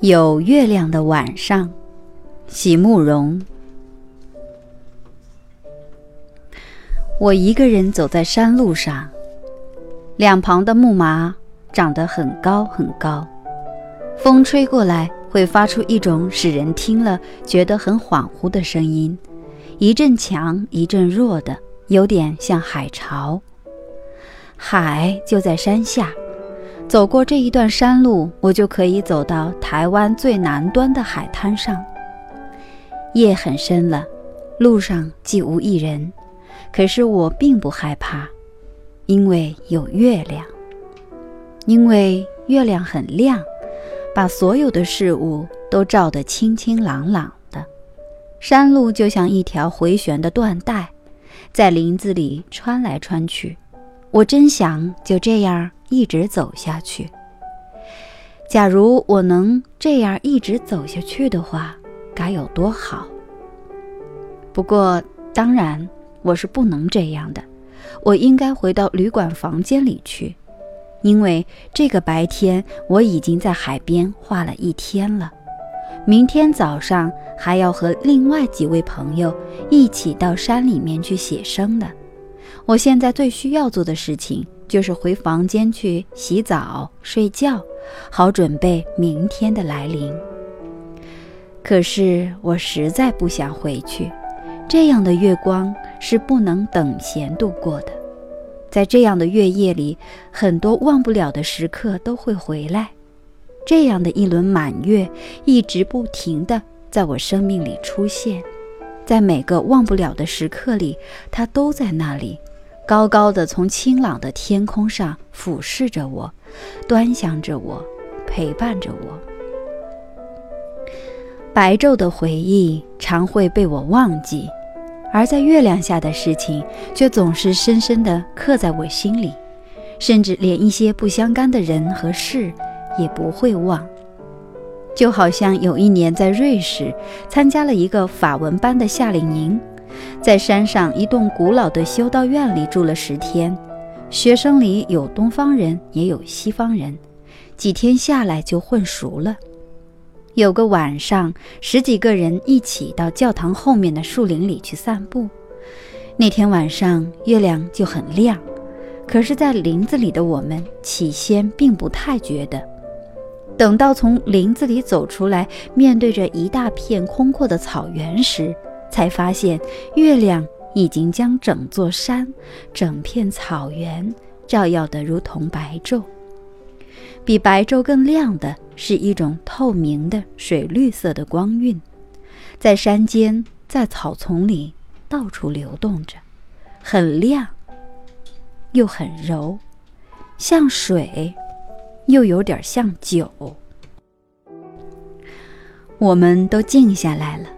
有月亮的晚上，席慕容。我一个人走在山路上，两旁的木麻长得很高很高，风吹过来会发出一种使人听了觉得很恍惚的声音，一阵强一阵弱的，有点像海潮。海就在山下。走过这一段山路，我就可以走到台湾最南端的海滩上。夜很深了，路上既无一人，可是我并不害怕，因为有月亮。因为月亮很亮，把所有的事物都照得清清朗朗的。山路就像一条回旋的缎带，在林子里穿来穿去。我真想就这样。一直走下去。假如我能这样一直走下去的话，该有多好！不过，当然我是不能这样的。我应该回到旅馆房间里去，因为这个白天我已经在海边画了一天了。明天早上还要和另外几位朋友一起到山里面去写生呢。我现在最需要做的事情。就是回房间去洗澡、睡觉，好准备明天的来临。可是我实在不想回去，这样的月光是不能等闲度过的。在这样的月夜里，很多忘不了的时刻都会回来。这样的一轮满月，一直不停地在我生命里出现，在每个忘不了的时刻里，它都在那里。高高的从清朗的天空上俯视着我，端详着我，陪伴着我。白昼的回忆常会被我忘记，而在月亮下的事情却总是深深地刻在我心里，甚至连一些不相干的人和事也不会忘。就好像有一年在瑞士参加了一个法文班的夏令营。在山上一栋古老的修道院里住了十天，学生里有东方人，也有西方人。几天下来就混熟了。有个晚上，十几个人一起到教堂后面的树林里去散步。那天晚上月亮就很亮，可是，在林子里的我们起先并不太觉得。等到从林子里走出来，面对着一大片空阔的草原时，才发现，月亮已经将整座山、整片草原照耀得如同白昼。比白昼更亮的是一种透明的水绿色的光晕，在山间、在草丛里到处流动着，很亮，又很柔，像水，又有点像酒。我们都静下来了。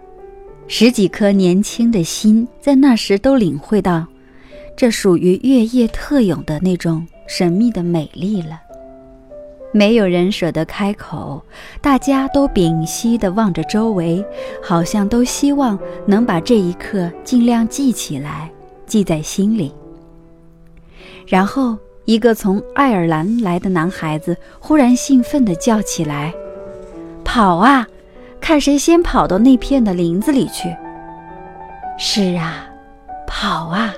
十几颗年轻的心，在那时都领会到，这属于月夜特有的那种神秘的美丽了。没有人舍得开口，大家都屏息地望着周围，好像都希望能把这一刻尽量记起来，记在心里。然后，一个从爱尔兰来的男孩子忽然兴奋地叫起来：“跑啊！”看谁先跑到那片的林子里去。是啊，跑啊，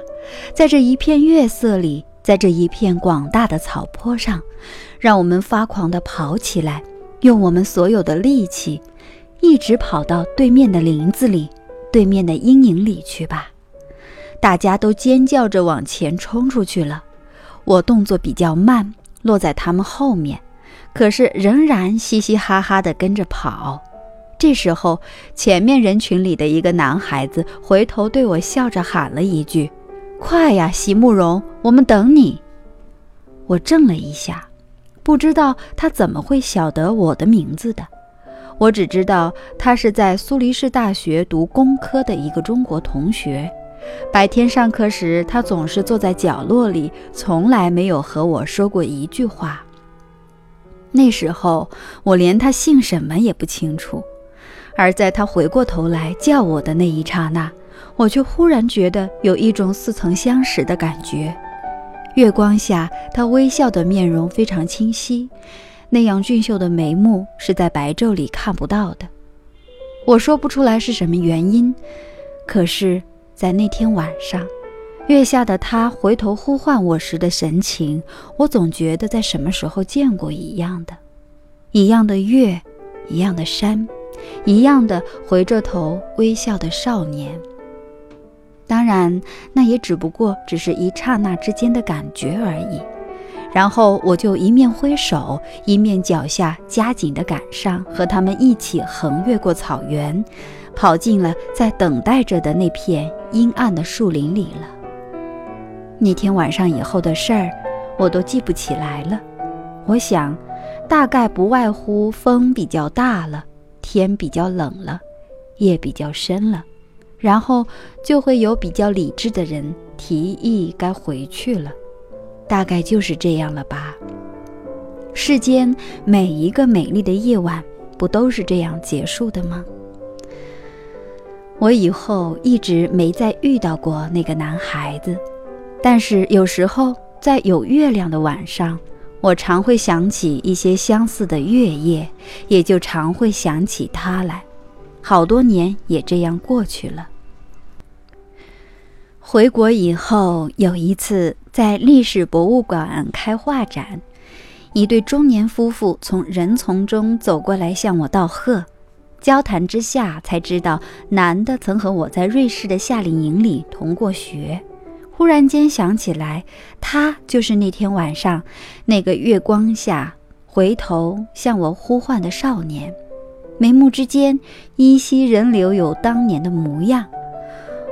在这一片月色里，在这一片广大的草坡上，让我们发狂地跑起来，用我们所有的力气，一直跑到对面的林子里，对面的阴影里去吧。大家都尖叫着往前冲出去了。我动作比较慢，落在他们后面，可是仍然嘻嘻哈哈地跟着跑。这时候，前面人群里的一个男孩子回头对我笑着喊了一句：“快呀，席慕容，我们等你。”我怔了一下，不知道他怎么会晓得我的名字的。我只知道他是在苏黎世大学读工科的一个中国同学。白天上课时，他总是坐在角落里，从来没有和我说过一句话。那时候，我连他姓什么也不清楚。而在他回过头来叫我的那一刹那，我却忽然觉得有一种似曾相识的感觉。月光下，他微笑的面容非常清晰，那样俊秀的眉目是在白昼里看不到的。我说不出来是什么原因，可是，在那天晚上，月下的他回头呼唤我时的神情，我总觉得在什么时候见过一样的，一样的月，一样的山，一样的回着头微笑的少年。当然，那也只不过只是一刹那之间的感觉而已。然后我就一面挥手，一面脚下加紧的赶上，和他们一起横越过草原，跑进了在等待着的那片阴暗的树林里了。那天晚上以后的事儿，我都记不起来了。我想，大概不外乎风比较大了，天比较冷了，夜比较深了。然后就会有比较理智的人提议该回去了，大概就是这样了吧。世间每一个美丽的夜晚，不都是这样结束的吗？我以后一直没再遇到过那个男孩子，但是有时候在有月亮的晚上，我常会想起一些相似的月夜，也就常会想起他来。好多年也这样过去了。回国以后，有一次在历史博物馆开画展，一对中年夫妇从人丛中走过来向我道贺。交谈之下，才知道男的曾和我在瑞士的夏令营里同过学。忽然间想起来，他就是那天晚上那个月光下回头向我呼唤的少年。眉目之间依稀仍留有当年的模样，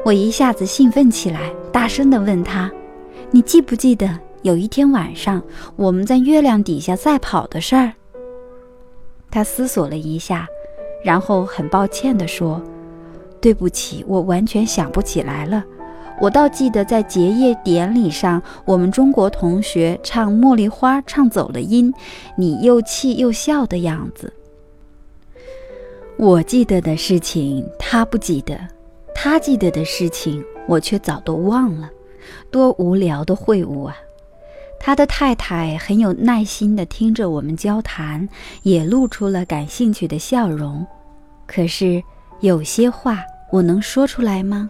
我一下子兴奋起来，大声地问他：“你记不记得有一天晚上我们在月亮底下赛跑的事儿？”他思索了一下，然后很抱歉地说：“对不起，我完全想不起来了。我倒记得在结业典礼上，我们中国同学唱《茉莉花》唱走了音，你又气又笑的样子。”我记得的事情，他不记得；他记得的事情，我却早都忘了。多无聊的会晤啊！他的太太很有耐心地听着我们交谈，也露出了感兴趣的笑容。可是有些话我能说出来吗？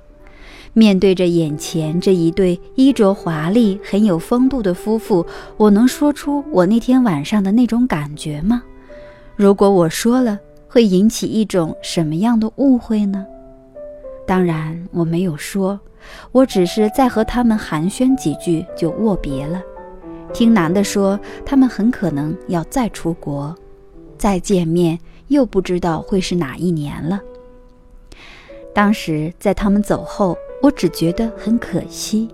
面对着眼前这一对衣着华丽、很有风度的夫妇，我能说出我那天晚上的那种感觉吗？如果我说了，会引起一种什么样的误会呢？当然，我没有说，我只是在和他们寒暄几句就握别了。听男的说，他们很可能要再出国，再见面又不知道会是哪一年了。当时在他们走后，我只觉得很可惜。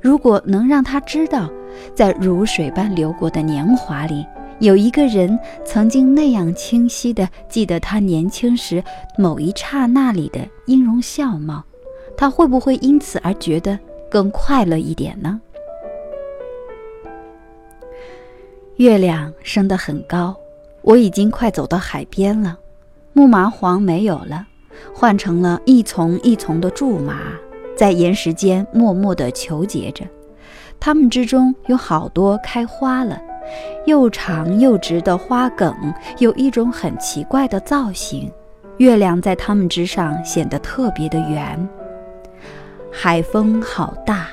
如果能让他知道，在如水般流过的年华里。有一个人曾经那样清晰地记得他年轻时某一刹那里的音容笑貌，他会不会因此而觉得更快乐一点呢？月亮升得很高，我已经快走到海边了。木麻黄没有了，换成了一丛一丛的苎麻，在岩石间默默地求结着。它们之中有好多开花了。又长又直的花梗有一种很奇怪的造型，月亮在它们之上显得特别的圆。海风好大，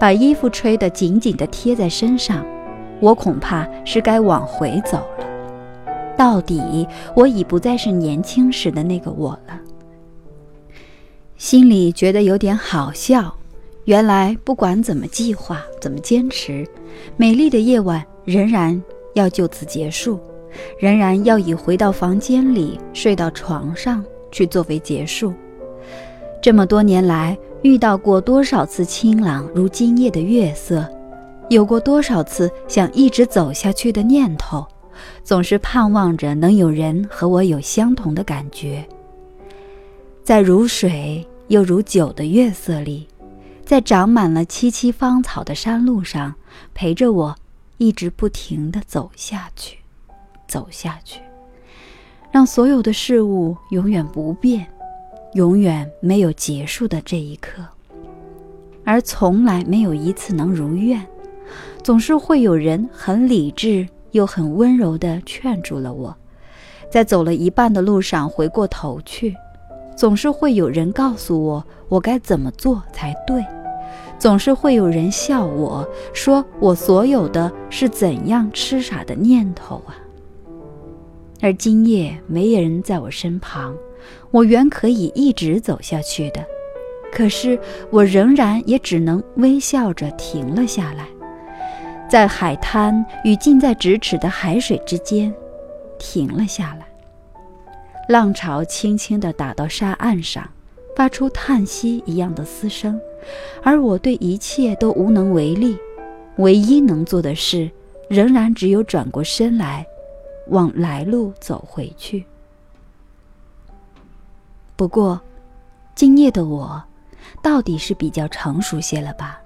把衣服吹得紧紧地贴在身上，我恐怕是该往回走了。到底我已不再是年轻时的那个我了，心里觉得有点好笑。原来不管怎么计划，怎么坚持，美丽的夜晚。仍然要就此结束，仍然要以回到房间里睡到床上去作为结束。这么多年来，遇到过多少次清朗如今夜的月色，有过多少次想一直走下去的念头，总是盼望着能有人和我有相同的感觉。在如水又如酒的月色里，在长满了萋萋芳草的山路上，陪着我。一直不停地走下去，走下去，让所有的事物永远不变，永远没有结束的这一刻，而从来没有一次能如愿。总是会有人很理智又很温柔地劝住了我。在走了一半的路上，回过头去，总是会有人告诉我我该怎么做才对，总是会有人笑我说我所有的是怎样痴傻的念头啊。而今夜没人在我身旁，我原可以一直走下去的，可是我仍然也只能微笑着停了下来，在海滩与近在咫尺的海水之间。停了下来，浪潮轻轻地打到沙岸上，发出叹息一样的嘶声，而我对一切都无能为力，唯一能做的事，仍然只有转过身来，往来路走回去。不过，今夜的我，到底是比较成熟些了吧？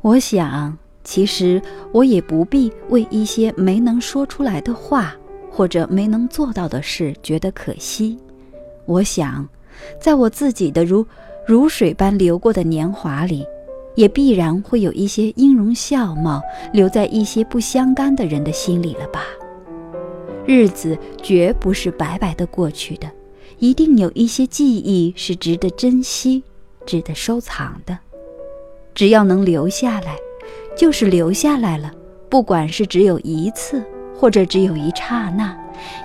我想，其实我也不必为一些没能说出来的话。或者没能做到的事，觉得可惜。我想，在我自己的如如水般流过的年华里，也必然会有一些音容笑貌留在一些不相干的人的心里了吧。日子绝不是白白的过去的，一定有一些记忆是值得珍惜、值得收藏的。只要能留下来，就是留下来了。不管是只有一次。或者只有一刹那，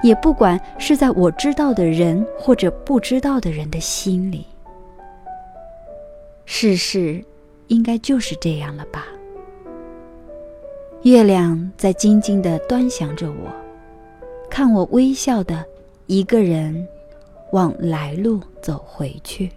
也不管是在我知道的人或者不知道的人的心里。世事应该就是这样了吧？月亮在静静地端详着我，看我微笑的一个人往来路走回去。